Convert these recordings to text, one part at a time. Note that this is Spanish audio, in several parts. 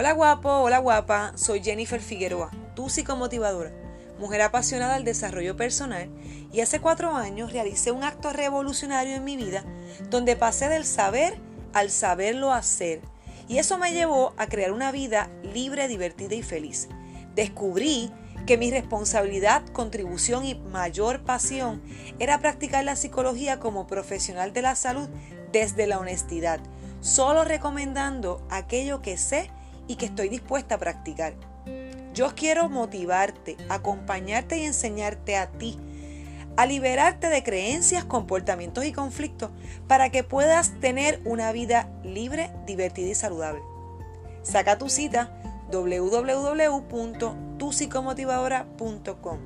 Hola guapo, hola guapa, soy Jennifer Figueroa, tu psicomotivadora, mujer apasionada al desarrollo personal y hace cuatro años realicé un acto revolucionario en mi vida donde pasé del saber al saberlo hacer. Y eso me llevó a crear una vida libre, divertida y feliz. Descubrí que mi responsabilidad, contribución y mayor pasión era practicar la psicología como profesional de la salud desde la honestidad, solo recomendando aquello que sé y que estoy dispuesta a practicar. Yo quiero motivarte, acompañarte y enseñarte a ti a liberarte de creencias, comportamientos y conflictos para que puedas tener una vida libre, divertida y saludable. Saca tu cita www.tupsicomotivadora.com.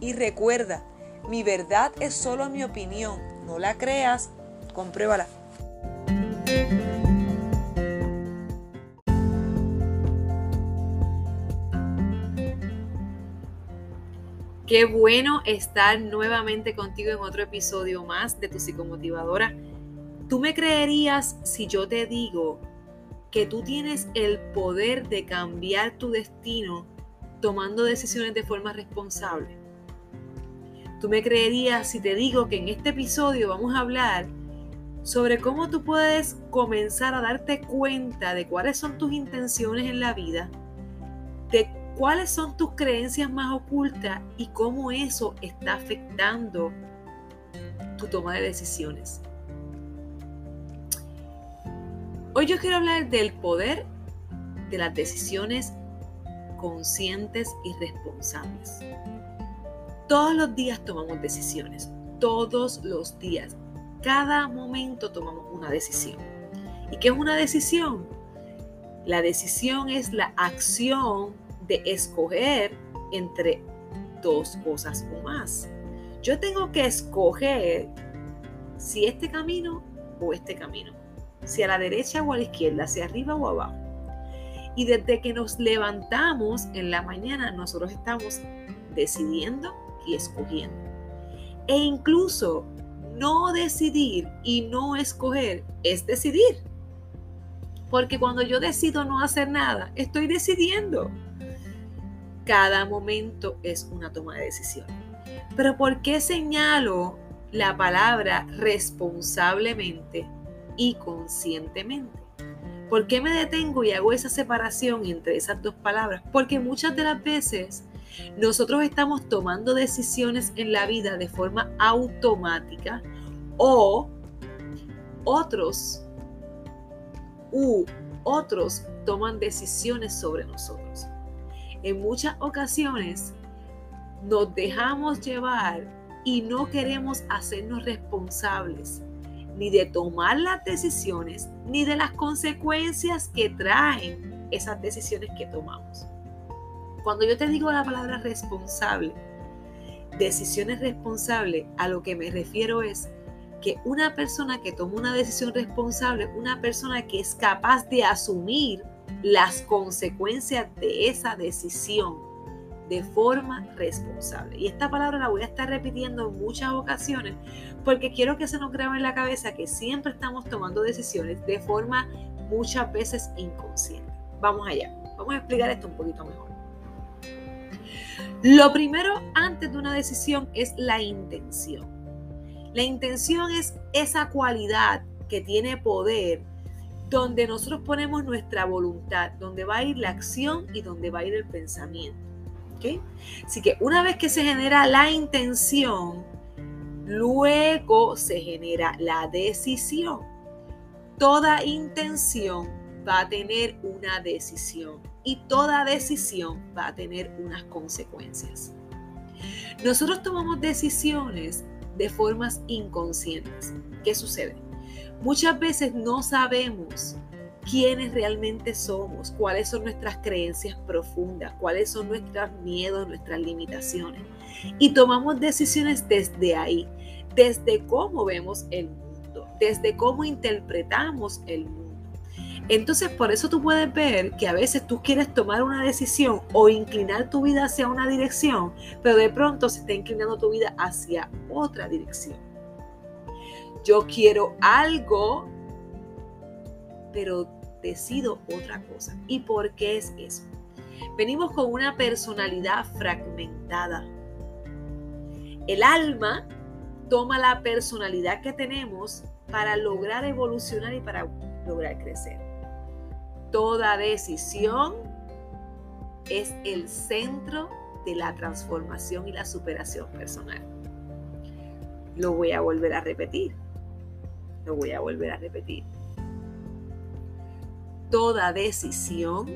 Y recuerda, mi verdad es solo mi opinión, no la creas, compruébala. Qué bueno estar nuevamente contigo en otro episodio más de tu psicomotivadora. ¿Tú me creerías si yo te digo que tú tienes el poder de cambiar tu destino tomando decisiones de forma responsable. Tú me creerías si te digo que en este episodio vamos a hablar sobre cómo tú puedes comenzar a darte cuenta de cuáles son tus intenciones en la vida, cuáles son tus creencias más ocultas y cómo eso está afectando tu toma de decisiones. Hoy yo quiero hablar del poder de las decisiones conscientes y responsables. Todos los días tomamos decisiones, todos los días, cada momento tomamos una decisión. ¿Y qué es una decisión? La decisión es la acción de escoger entre dos cosas o más. Yo tengo que escoger si este camino o este camino si a la derecha o a la izquierda, hacia arriba o abajo. Y desde que nos levantamos en la mañana, nosotros estamos decidiendo y escogiendo. E incluso no decidir y no escoger es decidir. Porque cuando yo decido no hacer nada, estoy decidiendo. Cada momento es una toma de decisión. Pero ¿por qué señalo la palabra responsablemente y conscientemente. ¿Por qué me detengo y hago esa separación entre esas dos palabras? Porque muchas de las veces nosotros estamos tomando decisiones en la vida de forma automática o otros u otros toman decisiones sobre nosotros. En muchas ocasiones nos dejamos llevar y no queremos hacernos responsables ni de tomar las decisiones, ni de las consecuencias que traen esas decisiones que tomamos. Cuando yo te digo la palabra responsable, decisiones responsables, a lo que me refiero es que una persona que toma una decisión responsable, una persona que es capaz de asumir las consecuencias de esa decisión de forma responsable. Y esta palabra la voy a estar repitiendo en muchas ocasiones porque quiero que se nos grabe en la cabeza que siempre estamos tomando decisiones de forma muchas veces inconsciente. Vamos allá, vamos a explicar esto un poquito mejor. Lo primero antes de una decisión es la intención. La intención es esa cualidad que tiene poder donde nosotros ponemos nuestra voluntad, donde va a ir la acción y donde va a ir el pensamiento. Así que una vez que se genera la intención, luego se genera la decisión. Toda intención va a tener una decisión y toda decisión va a tener unas consecuencias. Nosotros tomamos decisiones de formas inconscientes. ¿Qué sucede? Muchas veces no sabemos quiénes realmente somos, cuáles son nuestras creencias profundas, cuáles son nuestros miedos, nuestras limitaciones. Y tomamos decisiones desde ahí, desde cómo vemos el mundo, desde cómo interpretamos el mundo. Entonces, por eso tú puedes ver que a veces tú quieres tomar una decisión o inclinar tu vida hacia una dirección, pero de pronto se está inclinando tu vida hacia otra dirección. Yo quiero algo, pero decido otra cosa. ¿Y por qué es eso? Venimos con una personalidad fragmentada. El alma toma la personalidad que tenemos para lograr evolucionar y para lograr crecer. Toda decisión es el centro de la transformación y la superación personal. Lo voy a volver a repetir. Lo voy a volver a repetir. Toda decisión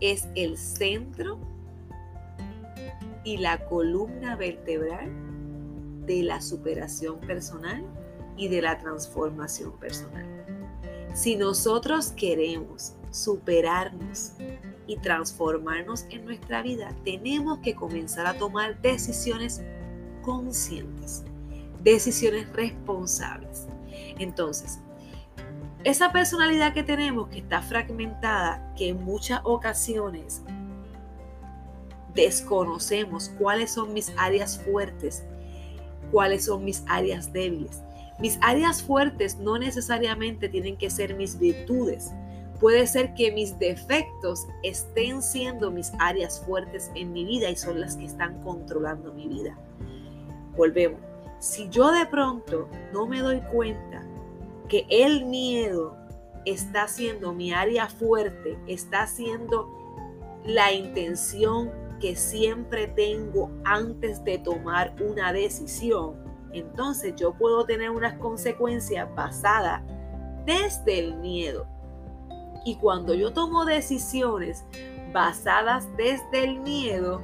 es el centro y la columna vertebral de la superación personal y de la transformación personal. Si nosotros queremos superarnos y transformarnos en nuestra vida, tenemos que comenzar a tomar decisiones conscientes, decisiones responsables. Entonces, esa personalidad que tenemos que está fragmentada, que en muchas ocasiones desconocemos cuáles son mis áreas fuertes, cuáles son mis áreas débiles. Mis áreas fuertes no necesariamente tienen que ser mis virtudes. Puede ser que mis defectos estén siendo mis áreas fuertes en mi vida y son las que están controlando mi vida. Volvemos. Si yo de pronto no me doy cuenta que el miedo está siendo mi área fuerte, está siendo la intención que siempre tengo antes de tomar una decisión, entonces yo puedo tener unas consecuencias basadas desde el miedo. Y cuando yo tomo decisiones basadas desde el miedo,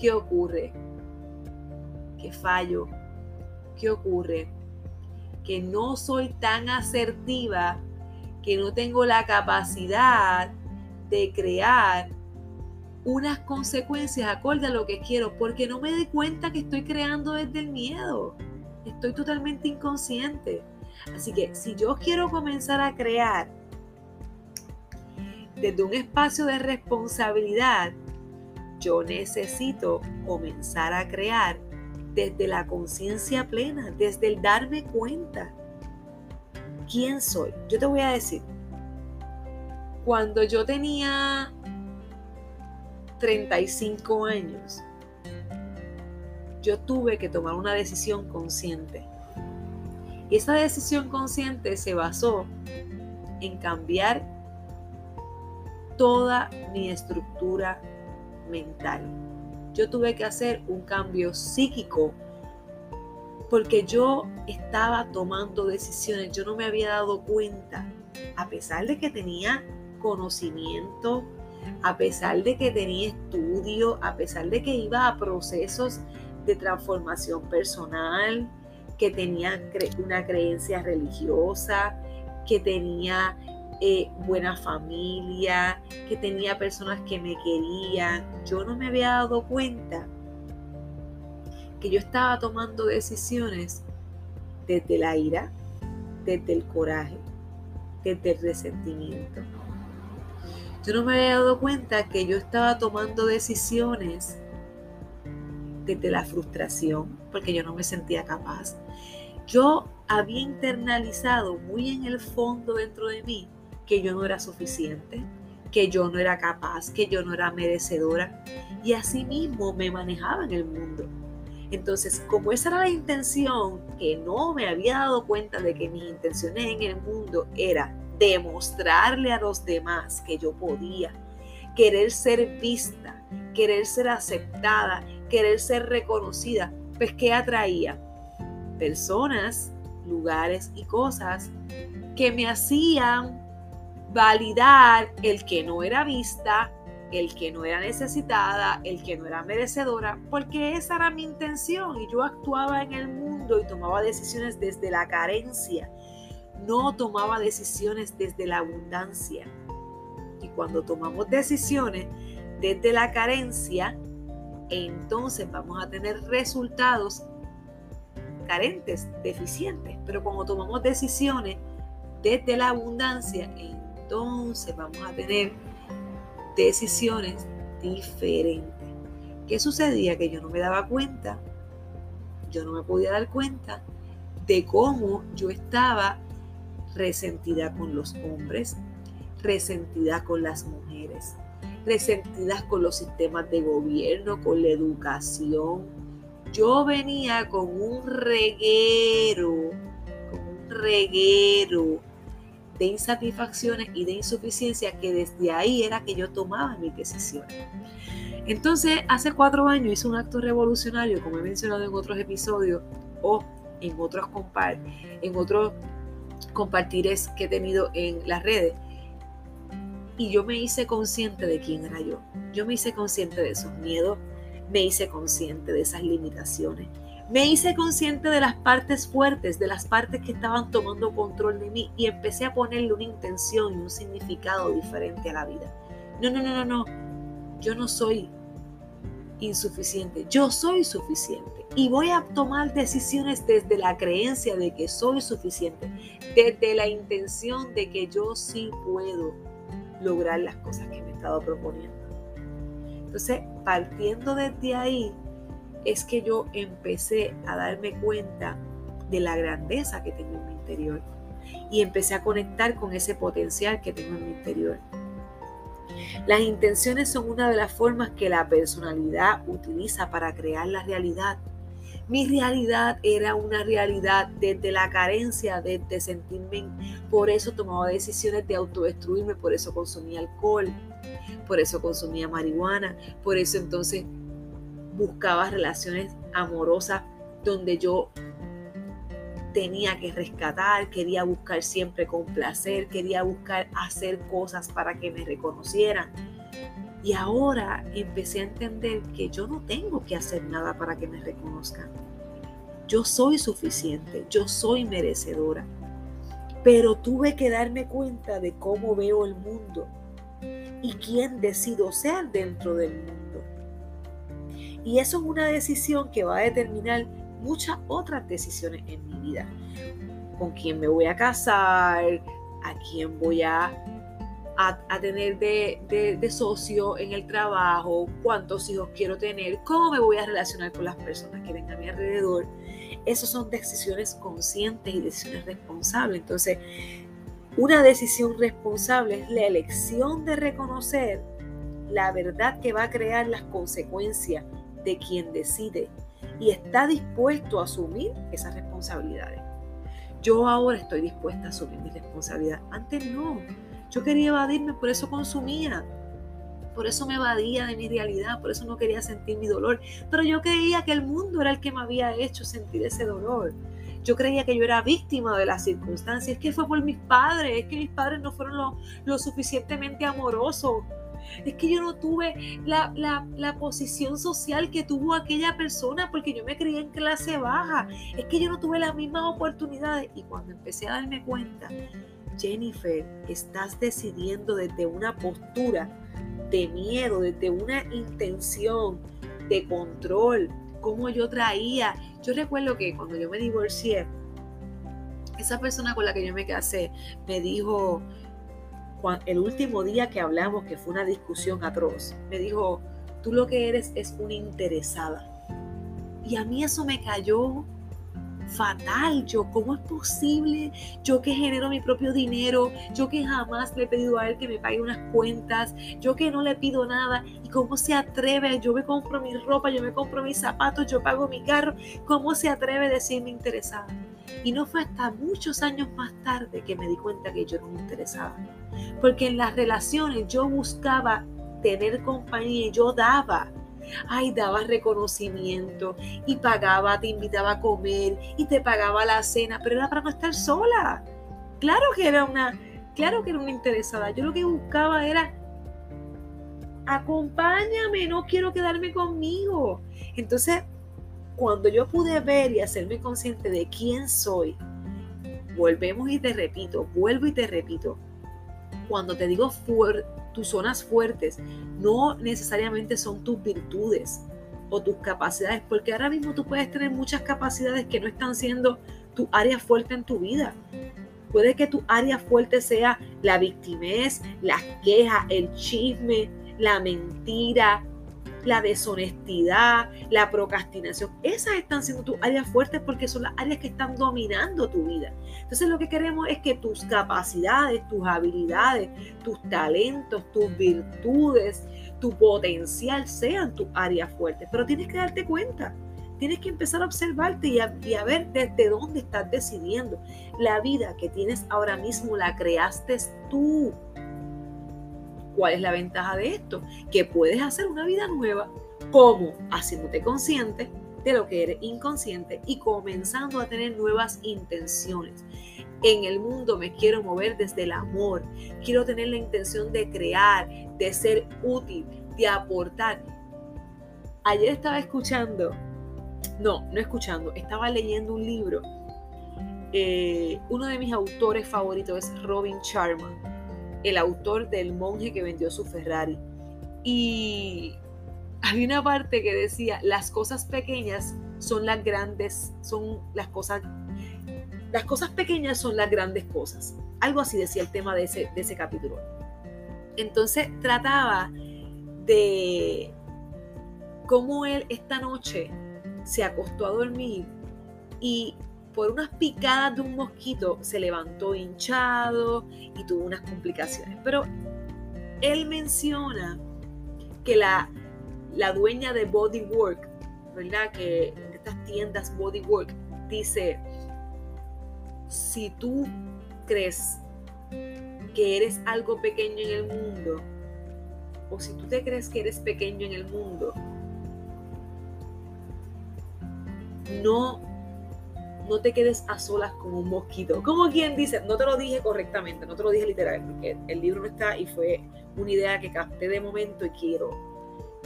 ¿qué ocurre? Que fallo. ¿Qué ocurre? que no soy tan asertiva, que no tengo la capacidad de crear unas consecuencias acorde a lo que quiero, porque no me doy cuenta que estoy creando desde el miedo. Estoy totalmente inconsciente. Así que si yo quiero comenzar a crear desde un espacio de responsabilidad, yo necesito comenzar a crear desde la conciencia plena, desde el darme cuenta quién soy. Yo te voy a decir, cuando yo tenía 35 años, yo tuve que tomar una decisión consciente. Y esa decisión consciente se basó en cambiar toda mi estructura mental yo tuve que hacer un cambio psíquico porque yo estaba tomando decisiones, yo no me había dado cuenta, a pesar de que tenía conocimiento, a pesar de que tenía estudio, a pesar de que iba a procesos de transformación personal, que tenía una creencia religiosa, que tenía eh, buena familia, que tenía personas que me querían. Yo no me había dado cuenta que yo estaba tomando decisiones desde la ira, desde el coraje, desde el resentimiento. Yo no me había dado cuenta que yo estaba tomando decisiones desde la frustración, porque yo no me sentía capaz. Yo había internalizado muy en el fondo dentro de mí que yo no era suficiente, que yo no era capaz, que yo no era merecedora. Y así mismo me manejaba en el mundo. Entonces, como esa era la intención, que no me había dado cuenta de que mis intenciones en el mundo era demostrarle a los demás que yo podía, querer ser vista, querer ser aceptada, querer ser reconocida, pues ¿qué atraía? Personas, lugares y cosas que me hacían validar el que no era vista, el que no era necesitada, el que no era merecedora, porque esa era mi intención y yo actuaba en el mundo y tomaba decisiones desde la carencia, no tomaba decisiones desde la abundancia. Y cuando tomamos decisiones desde la carencia, entonces vamos a tener resultados carentes, deficientes. Pero cuando tomamos decisiones desde la abundancia, vamos a tener decisiones diferentes. ¿Qué sucedía? Que yo no me daba cuenta, yo no me podía dar cuenta de cómo yo estaba resentida con los hombres, resentidas con las mujeres, resentidas con los sistemas de gobierno, con la educación. Yo venía con un reguero, con un reguero de insatisfacciones y de insuficiencia que desde ahí era que yo tomaba mis decisiones. Entonces, hace cuatro años hice un acto revolucionario, como he mencionado en otros episodios o en otros, en otros que he tenido en las redes. Y yo me hice consciente de quién era yo. Yo me hice consciente de esos miedos, me hice consciente de esas limitaciones, me hice consciente de las partes fuertes, de las partes que estaban tomando control de mí y empecé a ponerle una intención y un significado diferente a la vida. No, no, no, no, no. Yo no soy insuficiente, yo soy suficiente y voy a tomar decisiones desde la creencia de que soy suficiente, desde la intención de que yo sí puedo lograr las cosas que me he estado proponiendo. Entonces, partiendo desde ahí, es que yo empecé a darme cuenta de la grandeza que tengo en mi interior y empecé a conectar con ese potencial que tengo en mi interior. Las intenciones son una de las formas que la personalidad utiliza para crear la realidad. Mi realidad era una realidad desde la carencia, desde sentirme, por eso tomaba decisiones de autodestruirme, por eso consumía alcohol, por eso consumía marihuana, por eso entonces buscaba relaciones amorosas donde yo tenía que rescatar, quería buscar siempre con placer, quería buscar hacer cosas para que me reconocieran. Y ahora empecé a entender que yo no tengo que hacer nada para que me reconozcan. Yo soy suficiente, yo soy merecedora. Pero tuve que darme cuenta de cómo veo el mundo y quién decido ser dentro del mundo. Y eso es una decisión que va a determinar muchas otras decisiones en mi vida. Con quién me voy a casar, a quién voy a, a, tener de, de, socio en el trabajo, cuántos hijos quiero tener, cómo me voy a relacionar con las personas que ven a mi alrededor. Esas son decisiones conscientes y decisiones responsables. Entonces, una decisión responsable es la elección de reconocer la verdad que va a crear las consecuencias de quien decide y está dispuesto a asumir esas responsabilidades. Yo ahora estoy dispuesta a asumir mi responsabilidad. Antes no. Yo quería evadirme, por eso consumía. Por eso me evadía de mi realidad, por eso no quería sentir mi dolor. Pero yo creía que el mundo era el que me había hecho sentir ese dolor. Yo creía que yo era víctima de las circunstancias. Es que fue por mis padres, es que mis padres no fueron lo, lo suficientemente amorosos es que yo no tuve la, posición social que tuvo aquella persona porque yo me crié en clase baja. Es que yo no tuve las mismas oportunidades. Y cuando empecé a darme cuenta, Jennifer, estás decidiendo desde una postura de miedo, desde una intención de control, como yo traía. Yo recuerdo que cuando yo me divorcié, esa persona con la que yo me casé me dijo, el último día que hablamos, que fue una discusión atroz, me dijo, tú lo que eres es una interesada. Y a mí eso me cayó fatal. Yo, ¿cómo es posible? Yo que genero mi propio dinero, yo que jamás le he pedido a él que me pague unas cuentas, yo que no le pido nada. ¿Y cómo se atreve? Yo me compro mi ropa, yo me compro mis zapatos, yo pago mi carro. ¿Cómo se atreve a decirme interesada? Y no fue hasta muchos años más tarde que me di cuenta que yo no me interesaba. Porque en las relaciones yo buscaba tener compañía y yo daba. Ay, daba reconocimiento y pagaba, te invitaba a comer y te pagaba la cena, pero era para no estar sola. Claro que era una, claro que era una interesada. Yo lo que buscaba era acompáñame, no quiero quedarme conmigo. Entonces, cuando yo pude ver y hacerme consciente de quién soy, volvemos y te repito, vuelvo y te repito, cuando te digo tus zonas fuertes, no necesariamente son tus virtudes o tus capacidades, porque ahora mismo tú puedes tener muchas capacidades que no están siendo tu área fuerte en tu vida. Puede que tu área fuerte sea la victimez, las quejas, el chisme, la mentira, la deshonestidad, la procrastinación. Esas están siendo tus áreas fuertes porque son las áreas que están dominando tu vida. Entonces lo que queremos es que tus capacidades, tus habilidades, tus talentos, tus virtudes, tu potencial sean tus áreas fuertes. Pero tienes que darte cuenta. Tienes que empezar a observarte y a, y a ver desde dónde estás decidiendo. La vida que tienes ahora mismo la creaste tú. ¿Cuál es la ventaja de esto? Que puedes hacer una vida nueva, como haciéndote consciente de lo que eres inconsciente y comenzando a tener nuevas intenciones. En el mundo me quiero mover desde el amor. Quiero tener la intención de crear, de ser útil, de aportar. Ayer estaba escuchando, no, no escuchando, estaba leyendo un libro. Eh, uno de mis autores favoritos es Robin Sharma el autor del monje que vendió su Ferrari. Y había una parte que decía, las cosas pequeñas son las grandes, son las cosas, las cosas pequeñas son las grandes cosas. Algo así decía el tema de ese, de ese capítulo. Entonces trataba de cómo él esta noche se acostó a dormir y por unas picadas de un mosquito se levantó hinchado y tuvo unas complicaciones. Pero él menciona que la, la dueña de Bodywork, ¿verdad? Que en estas tiendas Bodywork dice, si tú crees que eres algo pequeño en el mundo, o si tú te crees que eres pequeño en el mundo, no no te quedes a solas como un mosquito. Como quien dice, no te lo dije correctamente, no te lo dije literal, porque el libro no está y fue una idea que capté de momento y quiero,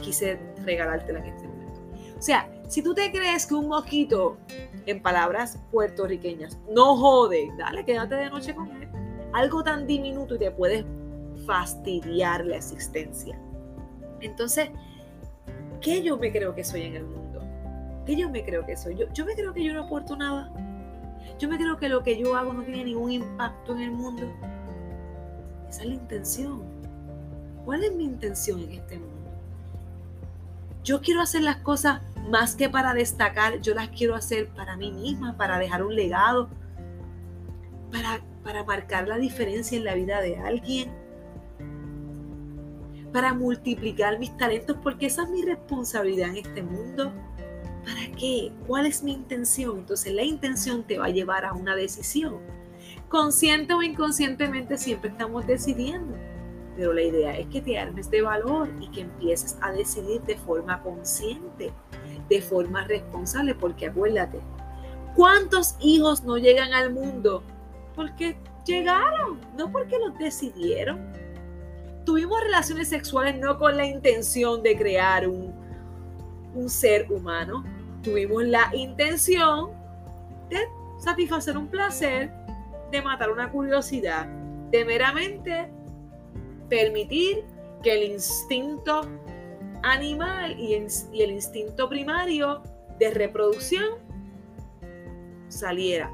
quise regalártela en este momento. O sea, si tú te crees que un mosquito, en palabras puertorriqueñas, no jode, dale, quédate de noche con él. Algo tan diminuto y te puedes fastidiar la existencia. Entonces, ¿qué yo me creo que soy en el mundo? Yo me creo que soy? Yo, yo me creo que yo no aporto nada. Yo me creo que lo que yo hago no tiene ningún impacto en el mundo. Esa es la intención. ¿Cuál es mi intención en este mundo? Yo quiero hacer las cosas más que para destacar, yo las quiero hacer para mí misma, para dejar un legado, para, para marcar la diferencia en la vida de alguien, para multiplicar mis talentos, porque esa es mi responsabilidad en este mundo. ¿Para qué? ¿Cuál es mi intención? Entonces la intención te va a llevar a una decisión. Consciente o inconscientemente siempre estamos decidiendo, pero la idea es que te armes de valor y que empieces a decidir de forma consciente, de forma responsable, porque acuérdate, ¿cuántos hijos no llegan al mundo? Porque llegaron, no porque los decidieron. Tuvimos relaciones sexuales no con la intención de crear un, ser humano, tuvimos la intención de satisfacer un placer, de matar una curiosidad, de meramente permitir que el instinto animal y el, instinto primario de reproducción saliera.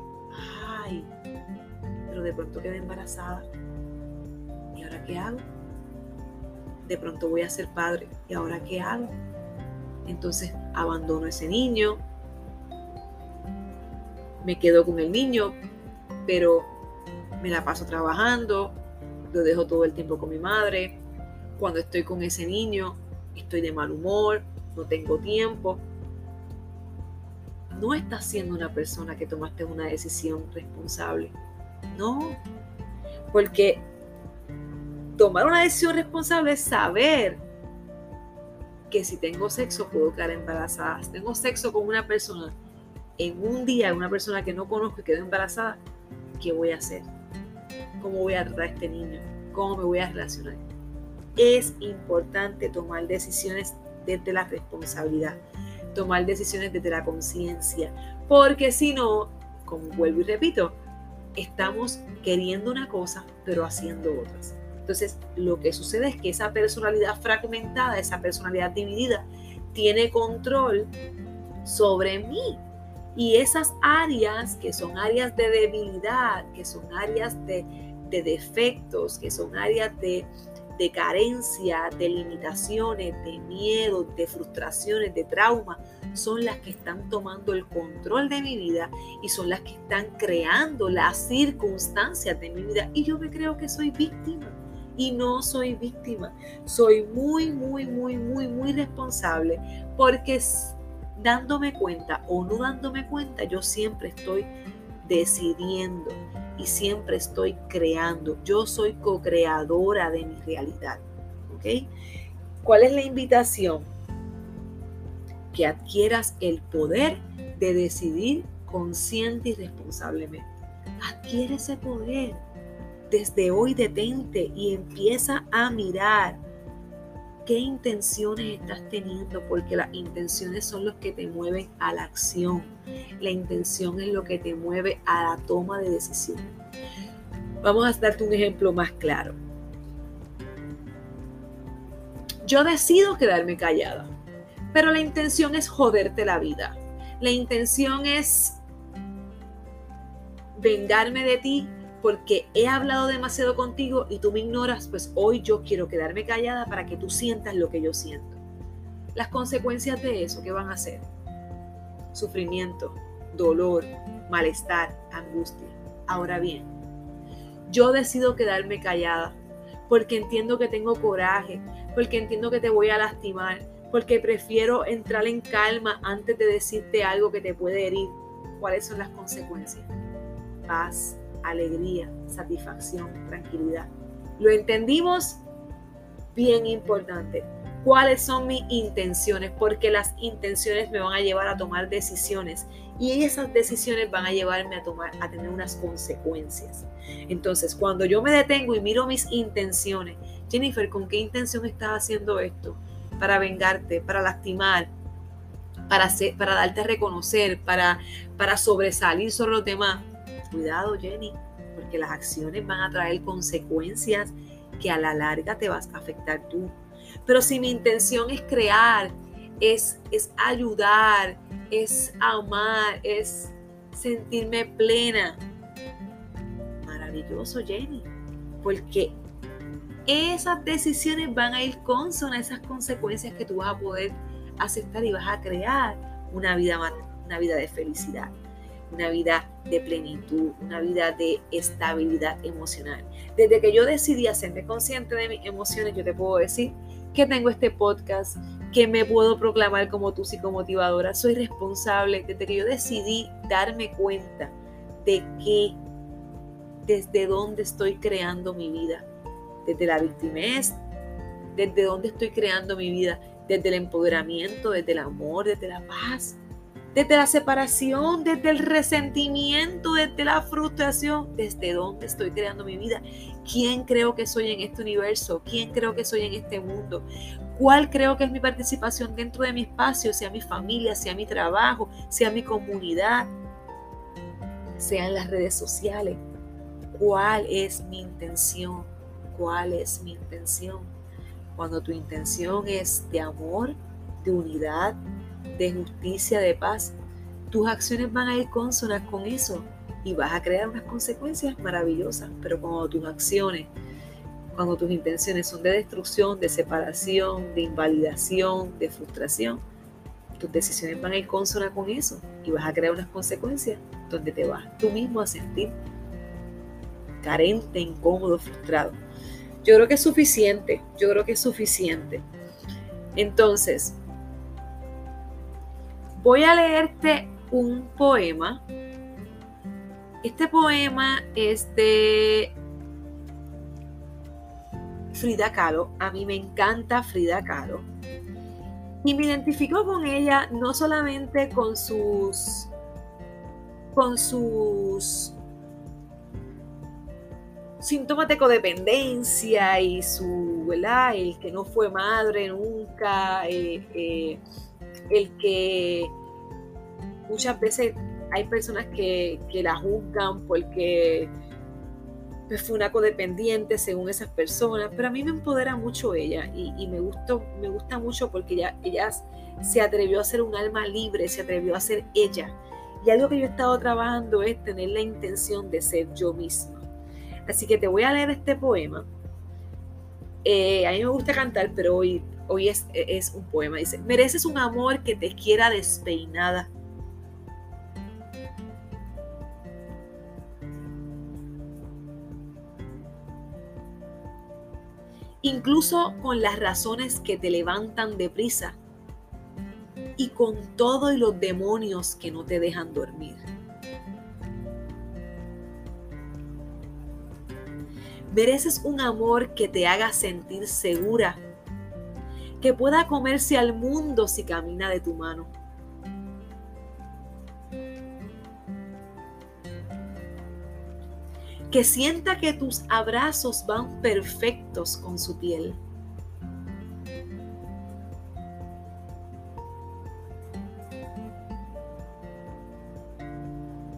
Ay, pero de pronto quedé embarazada. ¿Y ahora qué hago? De pronto voy a ser padre. ¿Y ahora qué hago? Entonces abandono ese niño, me quedo con el niño, pero me la paso trabajando, lo dejo todo el tiempo con mi madre. Cuando estoy con ese niño, estoy de mal humor, no tengo tiempo. No estás siendo una persona que tomaste una decisión responsable. No, porque tomar una decisión responsable es saber que si tengo sexo puedo quedar embarazada. Si tengo sexo con una persona en un día, una persona que no conozco y quedo embarazada, ¿qué voy a hacer? ¿Cómo voy a tratar a este niño? ¿Cómo me voy a relacionar? Es importante tomar decisiones desde la responsabilidad, tomar decisiones desde la conciencia, porque si no, como vuelvo y repito, estamos queriendo una cosa, pero haciendo otras. Entonces, lo que sucede es que esa personalidad fragmentada, esa personalidad dividida, tiene control sobre mí. Y esas áreas que son áreas de debilidad, que son áreas de, defectos, que son áreas de, de carencia, de limitaciones, de miedo, de frustraciones, de trauma, son las que están tomando el control de mi vida y son las que están creando las circunstancias de mi vida. Y yo me creo que soy víctima. Y no soy víctima. Soy muy, muy, muy, muy, muy responsable porque dándome cuenta o no dándome cuenta, yo siempre estoy decidiendo y siempre estoy creando. Yo soy co-creadora de mi realidad. ¿Ok? ¿Cuál es la invitación? Que adquieras el poder de decidir consciente y responsablemente. Adquiere ese poder. Desde hoy detente y empieza a mirar qué intenciones estás teniendo, porque las intenciones son los que te mueven a la acción. La intención es lo que te mueve a la toma de decisiones. Vamos a darte un ejemplo más claro. Yo decido quedarme callada, pero la intención es joderte la vida. La intención es vengarme de ti porque he hablado demasiado contigo y tú me ignoras, pues hoy yo quiero quedarme callada para que tú sientas lo que yo siento. Las consecuencias de eso, ¿qué van a ser? Sufrimiento, dolor, malestar, angustia. Ahora bien, yo decido quedarme callada porque entiendo que tengo coraje, porque entiendo que te voy a lastimar, porque prefiero entrar en calma antes de decirte algo que te puede herir. ¿Cuáles son las consecuencias? Paz, alegría, satisfacción, tranquilidad. Lo entendimos bien importante. ¿Cuáles son mis intenciones? Porque las intenciones me van a llevar a tomar decisiones y esas decisiones van a llevarme a tomar a tener unas consecuencias. Entonces, cuando yo me detengo y miro mis intenciones, Jennifer, ¿con qué intención estás haciendo esto? Para vengarte, para lastimar, para, para darte a reconocer, para, para sobresalir sobre los demás. Cuidado, Jenny, porque las acciones van a traer consecuencias que a la larga te vas a afectar tú. Pero si mi intención es crear, es, es ayudar, es amar, es sentirme plena, maravilloso, Jenny, porque esas decisiones van a ir con a esas consecuencias que tú vas a poder aceptar y vas a crear una vida, una vida de felicidad una vida de plenitud, una vida de estabilidad emocional. Desde que yo decidí hacerme consciente de mis emociones, yo te puedo decir que tengo este podcast, que me puedo proclamar como tu psicomotivadora. Soy responsable desde que yo decidí darme cuenta de que desde dónde estoy creando mi vida, desde la victimez, desde dónde estoy creando mi vida, desde el empoderamiento, desde el amor, desde la paz, desde la separación, desde el resentimiento, desde la frustración, desde dónde estoy creando mi vida, quién creo que soy en este universo, quién creo que soy en este mundo, cuál creo que es mi participación dentro de mi espacio, sea mi familia, sea mi trabajo, sea mi comunidad, sean las redes sociales, cuál es mi intención, cuál es mi intención. Cuando tu intención es de amor, de unidad, de justicia, de paz, tus acciones van a ir consonas con eso y vas a crear unas consecuencias maravillosas. Pero cuando tus acciones, cuando tus intenciones son de destrucción, de separación, de invalidación, de frustración, tus decisiones van a ir consonas con eso y vas a crear unas consecuencias donde te vas tú mismo a sentir carente, incómodo, frustrado. Yo creo que es suficiente, yo creo que es suficiente. Entonces, voy a leerte un poema. Este poema es de Frida Kahlo. A mí me encanta Frida Kahlo. Y me identifico con ella no solamente con sus con sus síntomas de codependencia y su, ¿verdad? El que no fue madre nunca, eh, eh, el que muchas veces hay personas que, la juzgan porque pues, fue una codependiente según esas personas, pero a mí me empodera mucho ella y, me, gustó, me gusta mucho porque ella, ella se atrevió a ser un alma libre, se atrevió a ser ella. Y algo que yo he estado trabajando es tener la intención de ser yo misma. Así que te voy a leer este poema Eh, a mí me gusta cantar, pero hoy, hoy es, un poema. Dice, mereces un amor que te quiera despeinada. Incluso con las razones que te levantan deprisa y con todo y los demonios que no te dejan dormir. Mereces un amor que te haga sentir segura, que pueda comerse al mundo si camina de tu mano. Que sienta que tus abrazos van perfectos con su piel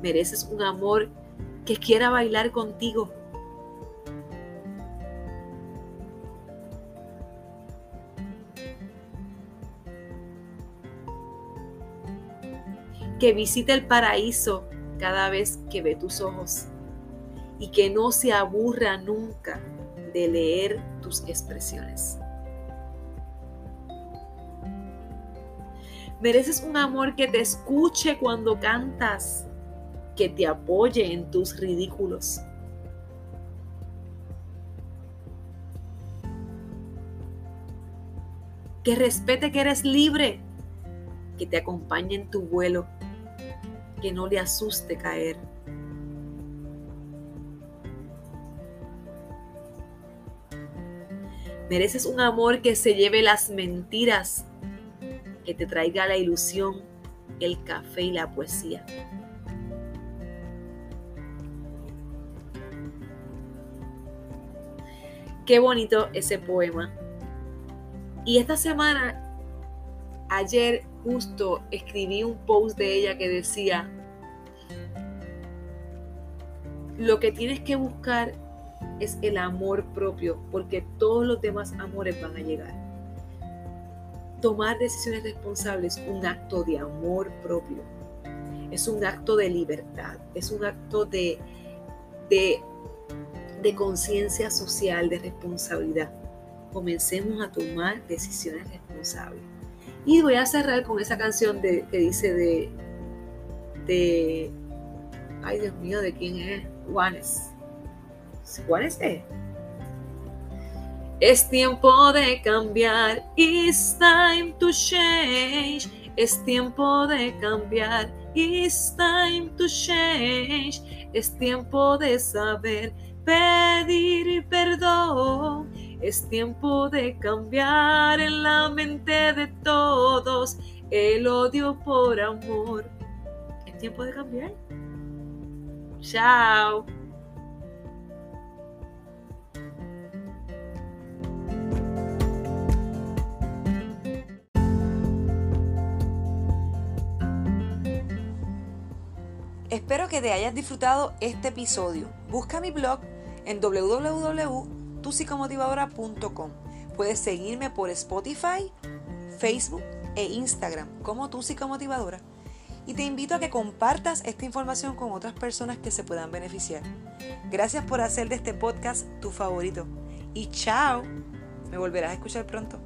Mereces un amor que quiera bailar contigo. Que visite el paraíso cada vez que ve tus ojos y que no se aburra nunca de leer tus expresiones. Mereces un amor que te escuche cuando cantas que te apoye en tus ridículos. Que respete que eres libre, que te acompañe en tu vuelo, que no le asuste caer. Mereces un amor que se lleve las mentiras, que te traiga la ilusión, el café y la poesía. Qué bonito ese poema. Y esta semana, ayer justo escribí un post de ella que decía, lo que tienes que buscar es el amor propio, porque todos los demás amores van a llegar. Tomar decisiones responsables es un acto de amor propio, es un acto de libertad, es un acto de, de de conciencia social, de responsabilidad. Comencemos a tomar decisiones responsables. Y voy a cerrar con esa canción que dice de, de, ay Dios mío, ¿de quién es? Juanes. ¿Juanes es? Es tiempo de cambiar, it's time to change. Es tiempo de cambiar, it's time to change. Es tiempo de saber pedir. Es tiempo de cambiar en la mente de todos el odio por amor. Es tiempo de cambiar. Chao. Espero que te hayas disfrutado este episodio. Busca mi blog en tusicomotivadora.com. Puedes seguirme por Spotify, Facebook e Instagram como Tu Psicomotivadora. Y te invito a que compartas esta información con otras personas que se puedan beneficiar. Gracias por hacer de este podcast tu favorito. Y chao. Me volverás a escuchar pronto.